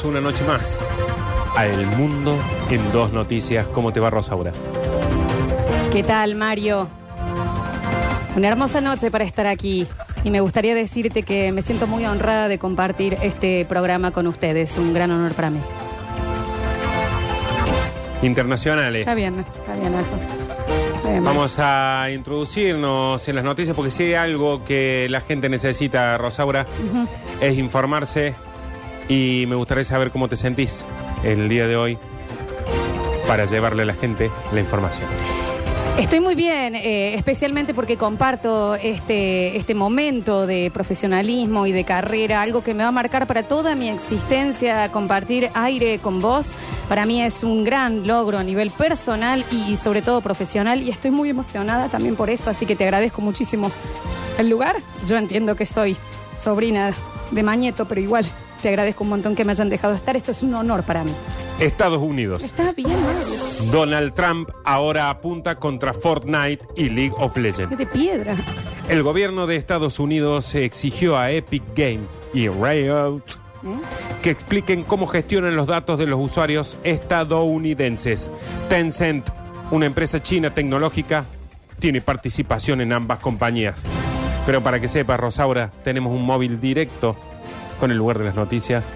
Bienvenidos una noche más a El Mundo en Dos Noticias. ¿Cómo te va, Rosaura? ¿Qué tal, Mario? Una hermosa noche para estar aquí. Y me gustaría decirte que me siento muy honrada de compartir este programa con ustedes. Un gran honor para mí. Internacionales. Está bien, está bien, Alfonso. Está bien, Mario. Vamos a introducirnos en las noticias porque si hay algo que la gente necesita, Rosaura, es informarse y me gustaría saber cómo te sentís el día de hoy para llevarle a la gente la información. Estoy muy bien, eh, especialmente porque comparto este, este momento de profesionalismo y de carrera, algo que me va a marcar para toda mi existencia, compartir aire con vos. Para mí es un gran logro a nivel personal y sobre todo profesional y estoy muy emocionada también por eso, así que te agradezco muchísimo el lugar. Yo entiendo que soy sobrina de Mañeto, pero igual te agradezco un montón que me hayan dejado estar. Esto es un honor para mí. Estados Unidos. Está bien, Mario. Donald Trump ahora apunta contra Fortnite y League of Legends. de piedra. El gobierno de Estados Unidos exigió a Epic Games y Riot que expliquen cómo gestionan los datos de los usuarios estadounidenses. Tencent, una empresa china tecnológica, tiene participación en ambas compañías. Pero para que sepa, Rosaura, tenemos un móvil directo con el lugar de las noticias.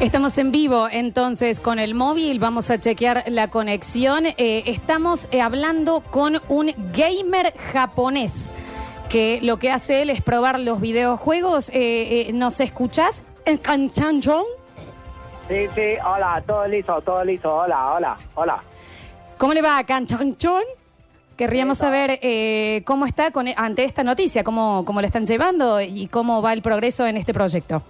Estamos en vivo entonces con el móvil, vamos a chequear la conexión. Eh, estamos eh, hablando con un gamer japonés que lo que hace él es probar los videojuegos. Eh, eh, ¿Nos escuchás? ¿En Kanchanchong? Sí, sí, hola, todo listo, todo listo, hola, hola, hola. ¿Cómo le va a Kanchanchong? Querríamos saber eh, cómo está con, ante esta noticia, cómo, cómo lo están llevando y cómo va el progreso en este proyecto.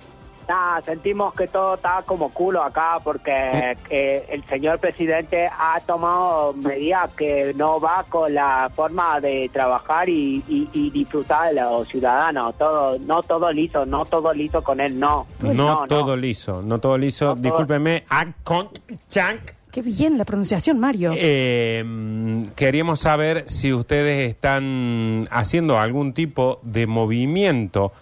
Nada, sentimos que todo está como culo acá porque eh, el señor presidente ha tomado medidas que no va con la forma de trabajar y, y- y disfrutar de los ciudadanos. Todo, no todo liso, no todo liso con él, no. No, todo liso, no todo liso. No todo- Discúlpeme, Akon Chank. Qué bien la pronunciación, Mario. Eh, queríamos saber si ustedes están haciendo algún tipo de movimiento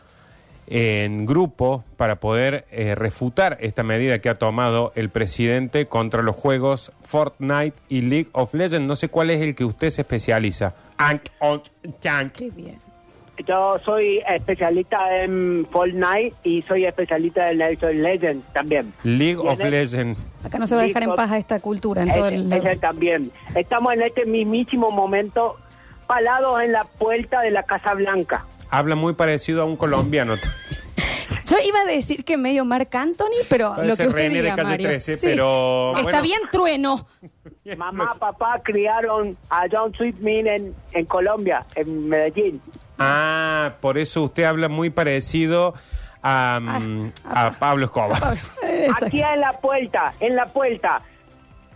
en grupo para poder eh, refutar esta medida que ha tomado el presidente contra los juegos Fortnite y League of Legends. No sé cuál es el que usted se especializa. Qué bien. Yo soy especialista en Fortnite y soy especialista en League of Legends también. League of. Legends. Acá no se va a dejar en paz a esta cultura en todo Ese, el... ese también. Estamos en este mismísimo momento palados en la puerta de la Casa Blanca. Habla muy parecido a un colombiano. Yo iba a decir que medio Marc Anthony, pero Puede lo que usted René de diga, Calle Mario. 13, pero, Está bueno. bien trueno. Mamá, papá criaron a John Sweetman en, en Colombia, en Medellín. Ah, por eso usted habla muy parecido a, mm, a Pablo Escobar. Aquí en la puerta, en la puerta,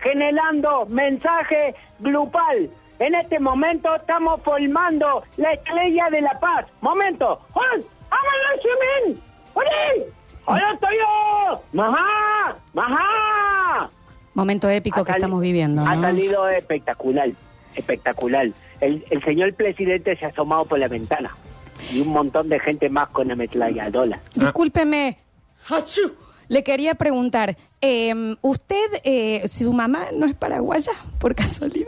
generando mensaje grupal. En este momento estamos formando la estrella de la paz. Momento, Juan, ¡Hágalo, Jimin! ¡Oye! ¡Hola, estoy yo! ¡Majá! ¡Majá! Momento épico Ha que estamos viviendo. Ha salido espectacular, espectacular. El, el señor presidente se ha asomado por la ventana. Y un montón de gente más con ametralladora. Discúlpeme. Hachú. Le quería preguntar, eh, ¿usted, eh, su mamá no es paraguaya, por casualidad?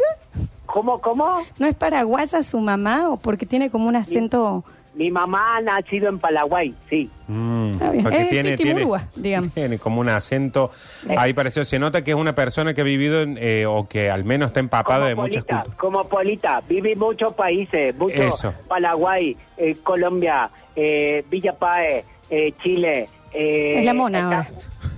¿Cómo, cómo? ¿No es paraguaya su mamá o porque tiene como un acento... Mi mamá ha nacido en Paraguay, sí. Mm, Está bien. porque Es tiene, tiene, digamos. tiene como un acento. Eh. Ahí pareció, se nota que es una persona que ha vivido en, eh, o que al menos está empapada de muchas Polita, culturas. como Polita, vive en muchos países, muchos Eso. Paraguay, eh, Colombia, eh, Villa Páez, eh, Chile, eh, Es la mona Esta- ahora.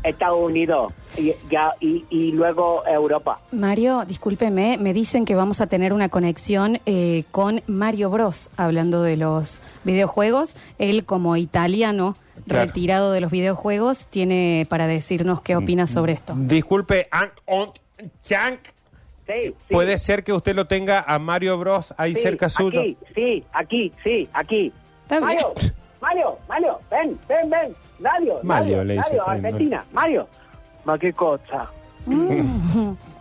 Estados Unidos y, ya, y, y luego Europa. Mario, discúlpeme, me dicen que vamos a tener una conexión eh, con Mario Bros, hablando de los videojuegos. Él, como italiano Claro. retirado de los videojuegos, tiene para decirnos qué opina sobre esto. Disculpe, Ank, Onk, Chank. Sí, sí. ¿Puede ser que usted lo tenga a Mario Bros ahí Sí, cerca suyo? Aquí, sí, aquí, sí, aquí. Está bien. Mario, Mario, Mario, ven, ven, ven. Mario, Mario. Argentina, Mario. Ma qué cosa, Mm.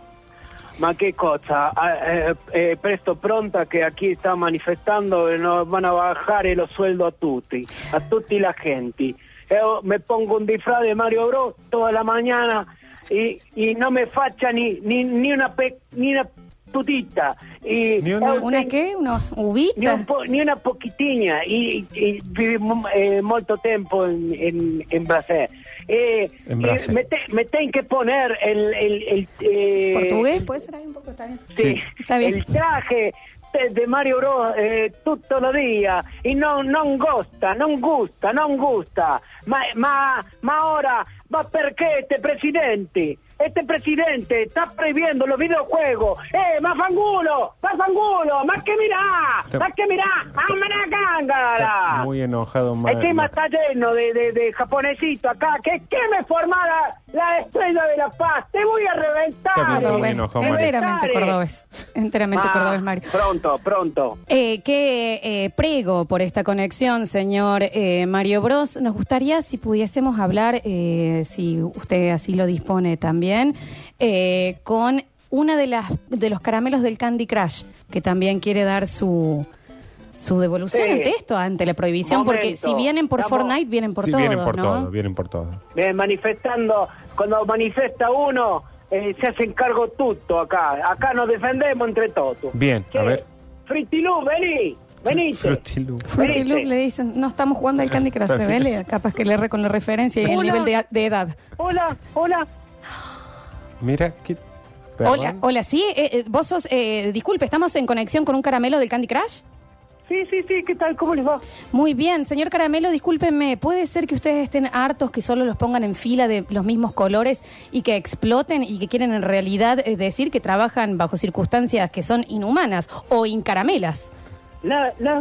ma qué cosa. Ah, eh, eh, presto pronta que aquí está manifestando que nos van a bajar los sueldos a tutti, a tutti la gente. yo me pongo un disfraz de Mario Bros toda la mañana y, y no me facha ni ni ni una ni una tutita y Ni una- ¿Una qué? ¿Una ni, uvita? un po- ni una poquitiña y, y viví mu- eh, molto tempo en, en, en Brasil. Eh, En eh, Brasil. me, te- me ten que poner el... el, el eh, ¿Portugués? ¿Puede ser ahí un poco? Está bien. Sí, Sí. Está bien. el traje de, Mario Bros eh, tutto lo día y no non gusta, non gusta, non gusta. Ma, ma, ma ora, ma perché este presidente? Este presidente está prohibiendo los videojuegos. ¡Eh, más fangulo! ¡Más fangulo! ¡Más que mirá! ¡Más que mirá! ¡Más cángara! Muy enojado, Mar- El tema está lleno de, de, de japonesito acá. ¿Qué, qué me forma la, la estrella de la paz? Te voy a reventar. Está bien, está muy Cordobés. enojado, Mario. Enteramente cordobés. Enteramente Ah, cordobés, Mario. Pronto, pronto. Eh, qué eh, prego por esta conexión, señor eh, Mario Bros. Nos gustaría si pudiésemos hablar, eh, si usted así lo dispone también, eh, con una de las de los caramelos del Candy Crush, que también quiere dar su su devolución Sí. ante esto, ante la prohibición, porque Momento. si vienen por Estamos- Fortnite, vienen por Sí, todo, vienen por ¿no? todo, vienen por todo. Eh, manifestando, cuando manifiesta uno, eh, se hacen cargo tutto acá. Acá nos defendemos entre todos. Bien, a ver. Fritilú, vení, venite. Fruity Loop. Fruity Venite. Loop le dicen, no estamos jugando al Candy Crush, ¿se ve? capaz que le erre con la referencia y el Hola. nivel de, de edad. Hola, hola. Mira, ¿qué? Hola, perdón. hola, sí, eh, eh, vos sos, eh, disculpe, ¿estamos en conexión con un caramelo del Candy Crush? Sí, sí, sí, ¿qué tal? ¿Cómo les va? Muy bien, señor Caramelo, discúlpenme, ¿puede ser que ustedes estén hartos que solo los pongan en fila de los mismos colores y que exploten y que quieren en realidad eh, decir que trabajan bajo circunstancias que son inhumanas o incaramelas? La, la,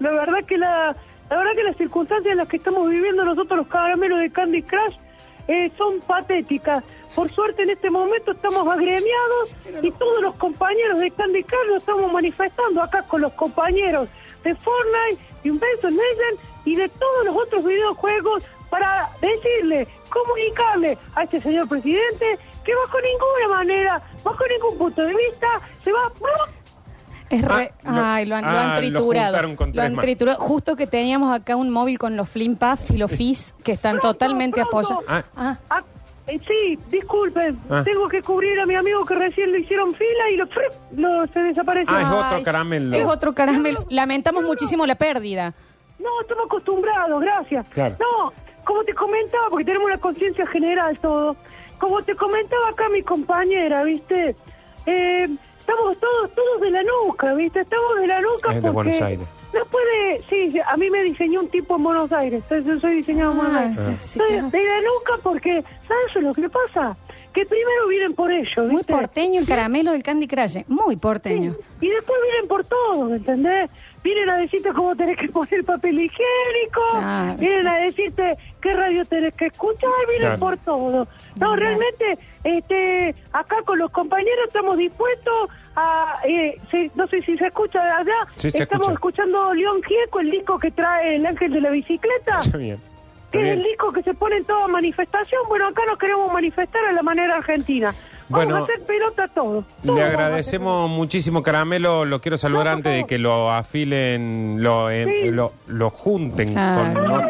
la verdad que la, la verdad que las circunstancias en las que estamos viviendo nosotros los caramelos de Candy Crush eh, son patéticas. Por suerte en este momento estamos agremiados y todos los compañeros de Candy lo estamos manifestando acá con los compañeros de Fortnite, de Invention Legend y de todos los otros videojuegos para decirle, comunicarle a este señor presidente que bajo ninguna manera, bajo ningún punto de vista, se va Es re- Ah, lo- Ay, lo han, lo ah, han lo triturado. Lo han más. triturado. Justo que teníamos acá un móvil con los Flimpuff y los Fizz que están Pronto, totalmente pronto. apoyados. Ah. Eh, sí, disculpen, Ah. tengo que cubrir a mi amigo que recién lo hicieron fila y lo, ¡frup! lo- se desapareció. Ah, es ay, otro caramelo. Es otro caramelo. Lamentamos muchísimo la pérdida. No, estamos acostumbrados, gracias. Claro. No, como te comentaba, porque tenemos una conciencia general todo, como te comentaba acá mi compañera, ¿viste? Eh, estamos todos todos de la nuca, ¿viste? Estamos de la nuca Es de porque... Buenos Aires. No puede, sí, a mí me diseñó un tipo en Buenos Aires, yo soy diseñado en Buenos Ah, Aires. sí, Soy claro. de porque, ¿sabes lo que pasa? Que primero vienen por ellos, Muy ¿viste? porteño el caramelo del Candy Crush. Muy porteño. Sí, Y después vienen por todo, ¿me ¿entendés? Vienen a decirte cómo tenés que poner el papel higiénico, Claro. vienen a decirte qué radio tenés que escuchar, vienen Claro. por todo. No, realmente, este, acá con los compañeros estamos dispuestos a, eh, no sé si se escucha de allá, Sí, se estamos escucha. escuchando León Gieco, el disco que trae el ángel de la bicicleta. Está bien. Que es el disco que se pone en toda manifestación. Bueno, acá nos queremos manifestar a la manera argentina. Vamos Bueno, a hacer pelota todo. Todo Le agradecemos muchísimo, Caramelo. Lo quiero saludar No, antes de que lo afilen, lo, eh, Sí. lo, lo junten Ah. con... ¿no?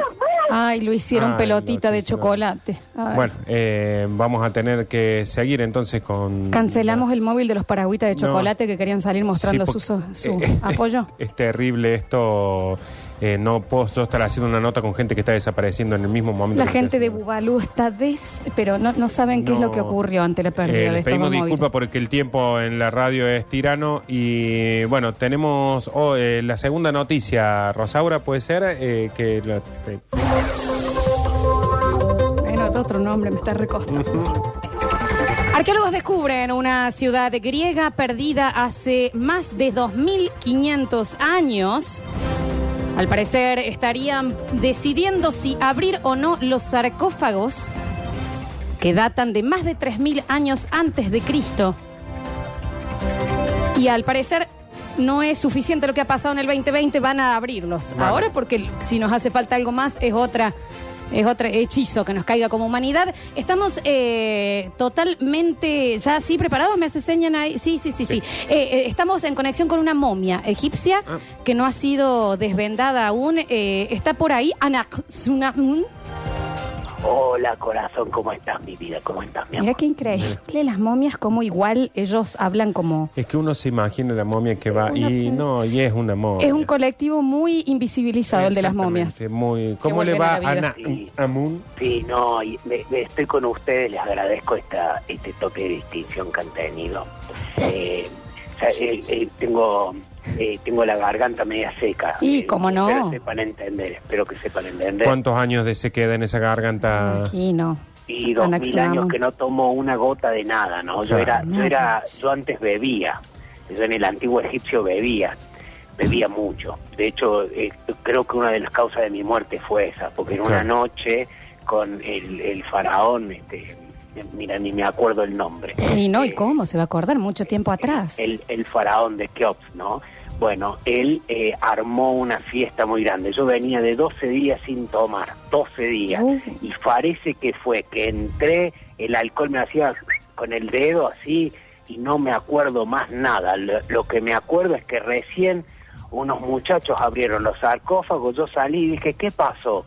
Ay, lo hicieron Ay, pelotita lo de hicieron. chocolate. Ay. Bueno, eh, vamos a tener que seguir entonces con... Cancelamos el móvil de los paragüitas de No, chocolate que querían salir mostrando Sí, su eh, apoyo. Es terrible esto. Eh, no puedo yo estar haciendo una nota con gente que está desapareciendo en el mismo momento. La que gente de. Bubalú está des... Pero no, no saben qué es lo que ocurrió ante la pérdida Eh, de estos pedimos disculpas porque el tiempo en la radio es tirano y bueno, tenemos oh, eh, la segunda noticia, Rosaura, puede ser eh, que eh, Bueno, otro nombre me está recostando. Arqueólogos descubren una ciudad griega perdida hace más de 2.500 años. Al parecer estarían decidiendo si abrir o no los sarcófagos que datan de más de 3.000 años antes de Cristo. Y al parecer no es suficiente lo que ha pasado en el 2020, van a abrirlos. Ahora porque si nos hace falta algo más es otra Es otro hechizo que nos caiga como humanidad. Estamos eh, totalmente ya así preparados. Me enseñan ahí. Sí, sí, sí, sí. Eh, eh, estamos en conexión con una momia egipcia Ah. que no ha sido desvendada aún. Eh, está por ahí. Anaxunamun. Hola, corazón, ¿cómo estás, mi vida? ¿Cómo estás, mi Mira amor? qué increíble. Las momias, como igual ellos hablan como. Es que uno se imagina la momia que va Una y no, y es una momia. Es un colectivo muy invisibilizado el de las momias. Exactamente, Muy, ¿Cómo le vuelven va a la a vida. Sí, no, y me- me estoy con ustedes, les agradezco esta, este toque de distinción que han tenido. Eh, o sea, eh, eh, tengo, eh, tengo la garganta media seca. Y, Eh, cómo no. Espero sepan entender, espero que sepan entender. ¿Cuántos años de se queda en esa garganta? Imagino. Y dos mil años que no tomo una gota de nada, ¿no? Yo Claro. era, yo era, yo antes bebía, yo en el antiguo egipcio bebía, bebía mucho. De hecho, eh, creo que una de las causas de mi muerte fue esa, porque en una noche con el, el faraón, este, mira, ni me acuerdo el nombre. Y no, ¿y Eh, cómo? Se va a acordar mucho tiempo atrás. el, el faraón de Keops, ¿no? Bueno, él eh, armó una fiesta muy grande. Yo venía de 12 días sin tomar, 12 días. Uh. Y parece que fue que entré, el alcohol me hacía con el dedo así y no me acuerdo más nada. Lo, lo que me acuerdo es que recién unos muchachos abrieron los sarcófagos, yo salí y dije, ¿qué pasó?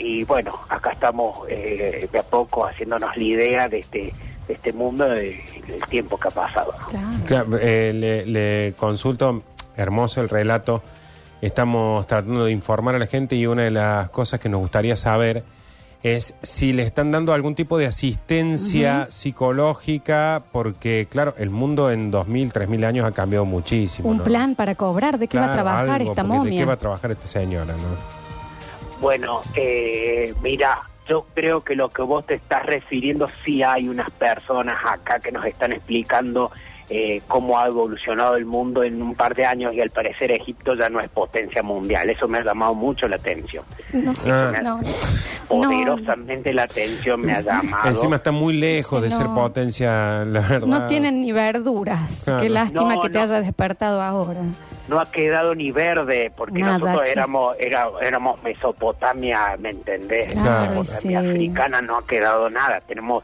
Y bueno, acá estamos eh, de a poco haciéndonos la idea de este, de este mundo, de- del tiempo que ha pasado. ¿no? Claro. Claro, eh, le, le consulto, hermoso el relato. Estamos tratando de informar a la gente y una de las cosas que nos gustaría saber es si le están dando algún tipo de asistencia psicológica, porque claro, el mundo en 2000, 3000 años ha cambiado muchísimo. Un ¿no? plan para cobrar. ¿De qué va a Claro, trabajar algo, esta porque ¿De qué momia? va a trabajar esta señora? ¿no? Bueno, eh, mira, yo creo que lo que vos te estás refiriendo, sí hay unas personas acá que nos están explicando eh, cómo ha evolucionado el mundo en un par de años y al parecer Egipto ya no es potencia mundial. Eso me ha llamado mucho la atención. No, Ah. no, no. Poderosamente la atención me ha llamado. Encima está muy lejos Sí, de no. ser potencia, la verdad. No tienen ni verduras. Claro. Qué lástima No, que te no. haya despertado ahora. No ha quedado ni verde porque Nada, nosotros che. éramos era, éramos Mesopotamia, ¿me entendés? Claro, Mesopotamia sí. africana no ha quedado nada. Tenemos,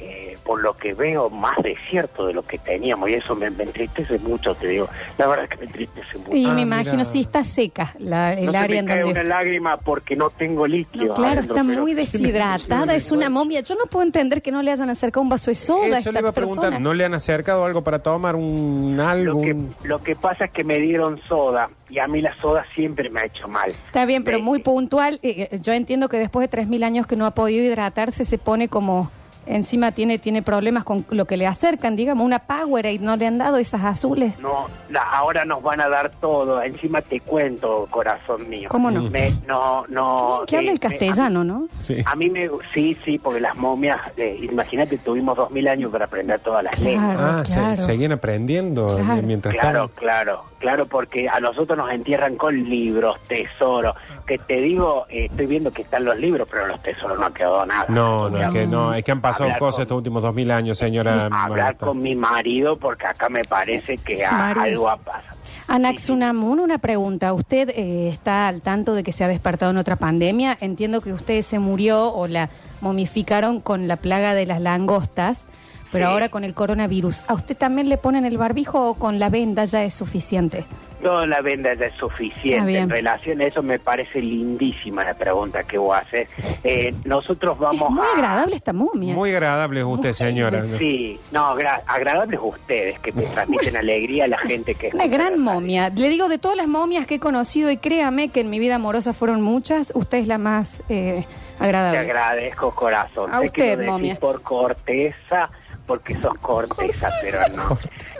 eh, por lo que veo, más desierto de lo que teníamos y eso me, me entristece mucho, te digo. La verdad es que me entristece mucho. Y Ah, me mira. imagino, sí, está seca la, el no se área me en cae donde... una lágrima porque no tengo líquido. No, claro, adentro, está muy deshidratada, es una momia. Yo no puedo entender que no le hayan acercado un vaso de soda a Eso esta le iba a preguntar, persona. ¿no le han acercado algo para tomar un algo? Lo que, lo que pasa es que me dieron soda y a mí la soda siempre me ha hecho mal. Está bien, pero Eh, muy puntual. Eh, eh, Yo entiendo que después de 3.000 años que no ha podido hidratarse, se pone como... Encima tiene, tiene problemas con lo que le acercan, digamos, una Powerade, ¿no le han dado esas azules? No, la- ahora nos van a dar todo. Encima te cuento, corazón mío. ¿Cómo no? Me- no, no. Que habla eh, el me- castellano, ¿no? Sí. A mí me, sí, sí, porque las momias, eh, imagínate, tuvimos dos mil años para aprender todas las lenguas. Ah, se- claro. seguían aprendiendo Claro. mientras Claro, estaban. claro, claro, porque a nosotros nos entierran con libros, tesoros. Que te digo, eh, estoy viendo que están los libros, pero los tesoros no ha quedado nada. No, no, es que no, es que han pasado Hablar cosas con- estos últimos dos mil años, señora. Hablar Marta. con mi marido, porque acá me parece que a- algo ha pasado. Anaxunamun, una pregunta. ¿Usted eh, está al tanto de que se ha despertado en otra pandemia? Entiendo que usted se murió o la momificaron con la plaga de las langostas, pero Sí. ahora con el coronavirus. ¿A usted también le ponen el barbijo o con la venda ya es suficiente? No, la venda ya es suficiente. bien. En relación a eso me parece lindísima la pregunta que vos haces. Eh, nosotros vamos es muy a... agradable esta momia. Muy agradable es usted, señora. Sí, no, gra- agradables ustedes que me transmiten alegría a la gente que... Una escucha gran radio. momia. Le digo, de todas las momias que he conocido, y créame que en mi vida amorosa fueron muchas, usted es la más eh, Te agradable. agradezco, corazón. A Sé que usted, lo decís momia. por corteza, porque sos corteza, pero no.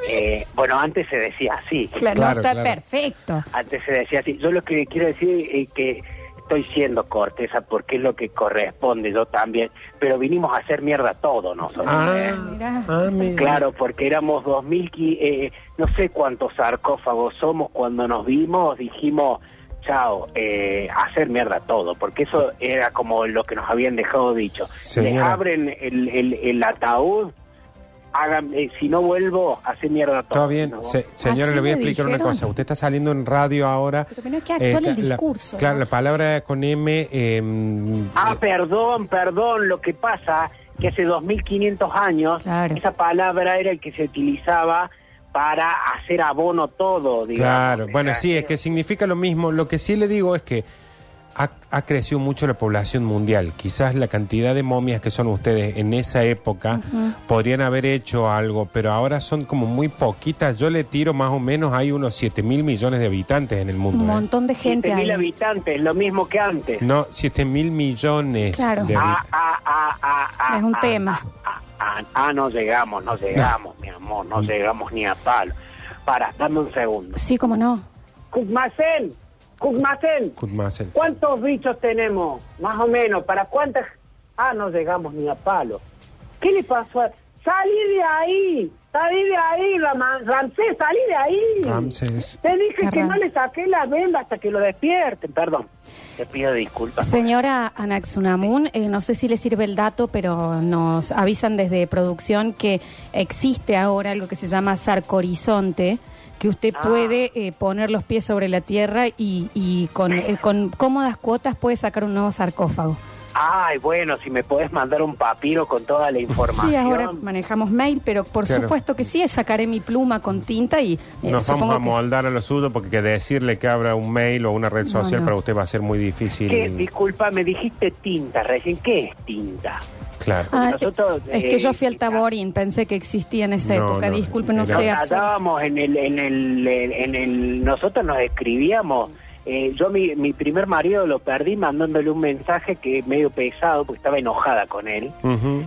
Eh, bueno, antes se decía así. Claro, está claro. perfecto. Antes se decía así. Yo lo que quiero decir es que estoy siendo corteza porque es lo que corresponde, yo también. Pero vinimos a hacer mierda todo nosotros. ¿eh? Ah, Mirá. ah, mira. Claro, porque éramos 2000, qui- eh, no sé cuántos sarcófagos somos cuando nos vimos, dijimos, chao, eh, hacer mierda todo, porque eso era como lo que nos habían dejado dicho. Les Señora. abren el, el, el ataúd hagan, eh, si no vuelvo, hace mierda todo. Todo bien, ¿no? Se- señora, ¿Así le voy a explicar una cosa. Usted está saliendo en radio ahora. Pero que no es que actual el la- discurso, claro, la palabra con M. eh, Ah, eh, perdón, perdón, lo que pasa que hace 2500 años Claro. esa palabra era el que se utilizaba para hacer abono todo, digamos. Claro, bueno, sí, es que significa lo mismo. Lo que sí le digo es que ha, ha crecido mucho la población mundial. Quizás la cantidad de momias que son ustedes en esa época podrían haber hecho algo, pero ahora son como muy poquitas. Yo le tiro más o menos, hay unos 7 mil millones de habitantes en el mundo. Un ¿eh? montón de gente 7.000 ahí. habitantes, lo mismo que antes. No, 7 mil millones Claro. de Ah, ah, ah, ah, ah, Es un ah, tema. Ah, ah, ah, no llegamos, no llegamos, mi amor, no llegamos ni a palo. Para, dame un segundo. Sí, cómo no. Kuzmacen, Kuzmacen, Kutmasel. ¿cuántos bichos tenemos? Más o menos, ¿para cuántas? Ah, no llegamos ni a palo. ¿Qué le pasó? a- ¡Salí de ahí! ¡Salí de ahí, Ramsés! ¡Salí de ahí! Ramsés. Te dije que no le saqué la venda hasta que lo despierten. Perdón, te pido disculpas. Señora Anaxunamun, eh, no sé si le sirve el dato, pero nos avisan desde producción que existe ahora algo que se llama sarcorizonte, que usted Ah. puede eh, poner los pies sobre la tierra y, y con, eh, con cómodas cuotas puede sacar un nuevo sarcófago. Ay, bueno, si me podés mandar un papiro con toda la información. Sí, ahora manejamos mail, pero por Claro. supuesto que sí, sacaré mi pluma con tinta y eh, Nos supongo vamos a que- moldar a lo suyo porque que decirle que abra un mail o una red No, social no. para usted va a ser muy difícil. ¿Qué? Disculpa, me dijiste tinta recién. ¿Qué es tinta? Claro. Ah, Nosotros, es que eh, yo fui al Taborín, pensé que existía en esa No, época. no, Disculpe, no era- sé. Nos absolutamente. andábamos en el, en el, en el, nosotros nos escribíamos. Eh, yo mi, mi primer marido lo perdí mandándole un mensaje que medio pesado porque estaba enojada con él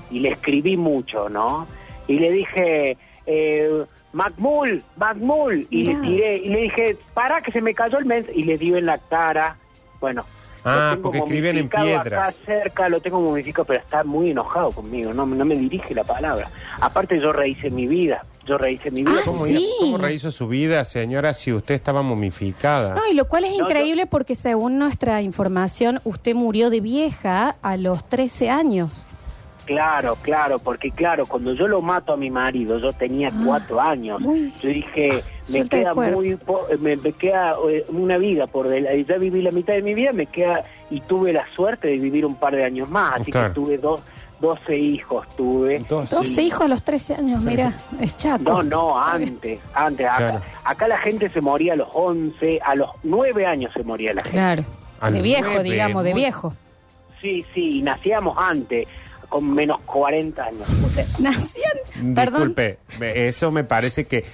y le escribí mucho, ¿no? Y le dije, eh, Macmul, Macmul, y le tiré, y le dije, para que se me cayó el mensaje, y le dio en la cara, bueno. Ah, lo tengo porque escribían en piedras. Acá cerca lo tengo momificado, pero está muy enojado conmigo, no, no me dirige la palabra. Aparte yo rehice mi vida, yo rehice mi vida. Ah, ¿Cómo, sí. ¿Cómo rehizo su vida, señora, si usted estaba momificada? No, y lo cual es No, increíble porque según nuestra información, usted murió de vieja a los 13 años. Claro, claro, porque claro, cuando yo lo mato a mi marido, yo tenía Ah, cuatro años. uy. Yo dije, me Suelta de queda muy, po- me, me queda eh, una vida por del, ya viví la mitad de mi vida, me queda y tuve la suerte de vivir un par de años más, así Claro. que tuve dos, 12 hijos, tuve. Dos. 12 hijos a los 13 años, mira, es chaco. No, no, antes, antes. Acá, Claro. acá la gente se moría a los 11, a los 9 años se moría la gente. Claro. A De viejo, nueve, digamos, de muy- viejo. Sí, sí, y nacíamos antes, con menos 40 años. Nacían, perdón, Disculpe, me- eso me parece que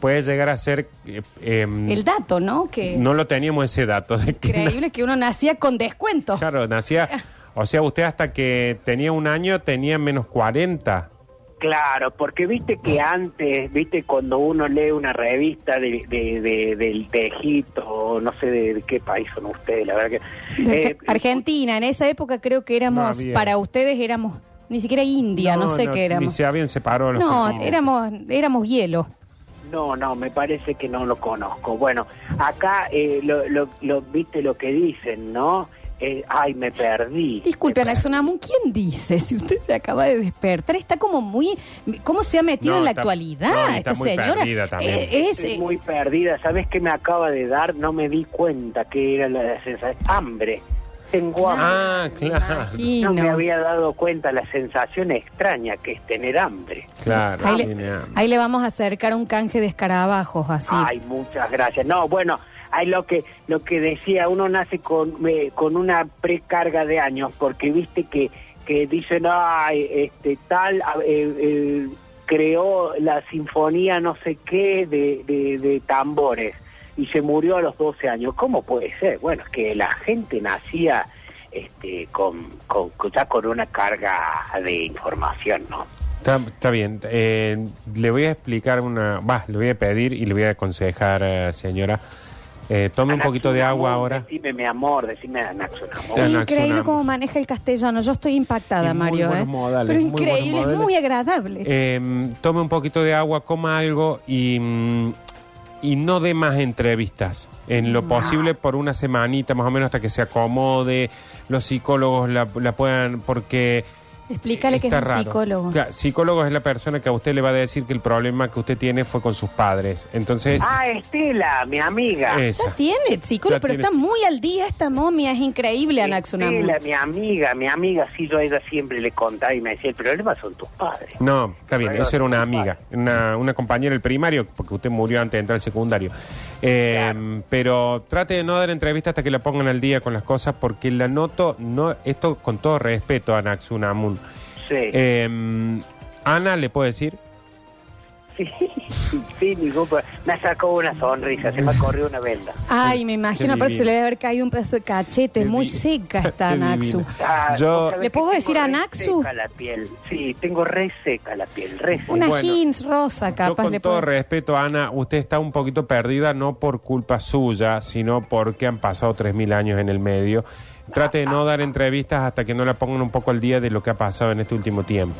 puede llegar a ser... eh, em, el dato, ¿no? Que no lo teníamos ese dato. De que increíble que uno nacía con descuento. Claro, nacía... O sea, usted hasta que tenía un año tenía menos 40. Claro, porque viste que antes, viste cuando uno lee una revista de, de, de, del- de Egipto, no sé de, de qué país son ustedes, la verdad que... Eh, Argentina, en esa época creo que éramos, No para ustedes éramos, ni siquiera India, no, sé qué Ni éramos. se habían separado los No, éramos, éramos hielo. No, no, me parece que no lo conozco. Bueno, acá, eh, lo, lo, lo- viste lo que dicen, ¿no? Eh, ay, me perdí. Disculpe, Anaxonamun, ¿quién dice? Si usted se acaba de despertar, está como muy... ¿Cómo se ha metido No, en la está- actualidad no, y esta está muy señora? perdida también. Eh, es, Estoy eh, muy perdida. ¿Sabes qué me acaba de dar? No me di cuenta que era la sensación. Hambre. Tengo hambre. Ah, claro. No me había dado cuenta la sensación extraña que es tener hambre. Claro, Ahí le, hambre. ahí le vamos a acercar un canje de escarabajos, así. Ay, muchas gracias. No, bueno, hay lo que lo que decía, uno nace con eh, con una precarga de años porque viste que que dicen, ay, este tal eh, eh, creó la sinfonía no sé qué de, de, tambores y se murió a los 12 años. ¿Cómo puede ser? Bueno, es que la gente nacía este con, con ya con una carga de información, ¿no? Está, está bien. Eh, le voy a explicar una... Va, le voy a pedir y le voy a aconsejar, eh, señora. Eh, tome un poquito de agua ahora. Decime mi amor, decime Anaxunamón. Te- Anaxonamun. Increíble cómo maneja el castellano. Yo estoy impactada, muy Mario. buenos ¿eh? modales, Pero muy buenos increíble, es muy agradable. Eh, tome un poquito de agua, coma algo y, mm, y no dé más entrevistas. En lo posible por una semanita más o menos hasta que se acomode, los psicólogos la, la puedan, porque Explícale que es Está un raro. psicólogo. Claro, psicólogo es la persona que a usted le va a decir que el problema que usted tiene fue con sus padres. Entonces, Ah, Estela, mi amiga. esa. Ya tiene psicólogo, Ya pero tiene está muy al día esta momia, es increíble, Anaxunamun. Estela, mi amiga, mi amiga, sí, yo a ella siempre le contaba y me decía, el problema son tus padres. No, está bien, Bueno, eso era una amiga, una, una compañera del primario, porque usted murió antes de entrar al secundario. Eh, Claro. Pero trate de no dar entrevista hasta que la pongan al día con las cosas, porque la noto, no, esto con todo respeto a Naxunamun. Sí, Eh, Ana, ¿le puedo decir? Sí, sí, ningún pro- Me sacó una sonrisa, se me corrió una venda. Ay, me imagino, aparte se le debe haber caído un pedazo de cachete, Qué muy seca está Anaxu. Ah, Yo- ¿Le puedo decir a re Naxu? seca la piel. Sí, tengo re seca la piel, re seca. Una Bueno, jeans rosa, Yo capaz con le todo respeto, Ana, usted está un poquito perdida, no por culpa suya, sino porque han pasado 3.000 años en el medio. Trate de no dar entrevistas hasta que no la pongan un poco al día de lo que ha pasado en este último tiempo.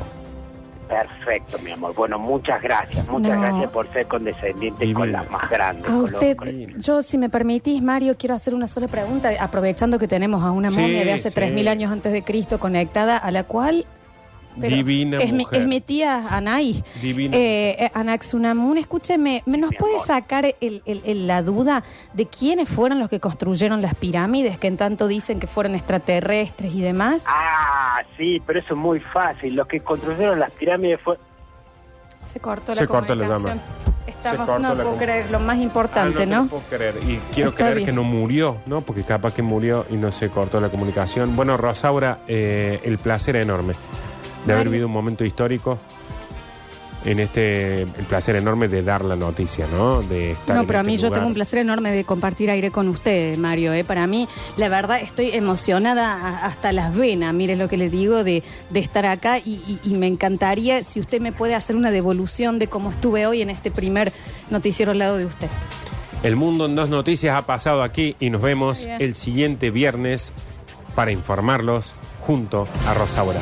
Perfecto, mi amor. Bueno, muchas gracias. Muchas No. gracias por ser condescendiente Divina. con las más grandes. A con usted, los- yo si me permitís, Mario, quiero hacer una sola pregunta, aprovechando que tenemos a una Sí, momia de hace sí. 3.000 años antes de Cristo conectada, a la cual... pero Divina es mi, mujer. es mi tía Anay. Divina Eh, eh, Anaxunamun, escúcheme, ¿me nos Mi puede amor. sacar el- el- el- la duda de quiénes fueron los que construyeron las pirámides, que en tanto dicen que fueron extraterrestres y demás? Ah, sí, pero eso es muy fácil. Los que construyeron las pirámides fue... Se cortó la Se cortó la comunicación. llama. Estamos, no puedo creer, lo más Ah, importante, te ¿no? lo puedo creer. Y quiero Está creer bien. que no murió, ¿no? Porque capaz que murió y no se cortó la comunicación. Bueno, Rosaura, eh, el placer enorme de haber Mario. vivido un momento histórico en este, el placer enorme de dar la noticia, ¿no? De estar No, en pero a este mí yo lugar. tengo un placer enorme de compartir aire con ustedes, Mario. ¿eh? Para mí, la verdad, estoy emocionada hasta las venas, mire lo que le digo, de, de estar acá y, y- y me encantaría si usted me puede hacer una devolución de cómo estuve hoy en este primer noticiero al lado de usted. El mundo en dos noticias ha pasado aquí y nos vemos el siguiente viernes para informarlos junto a Rosaura.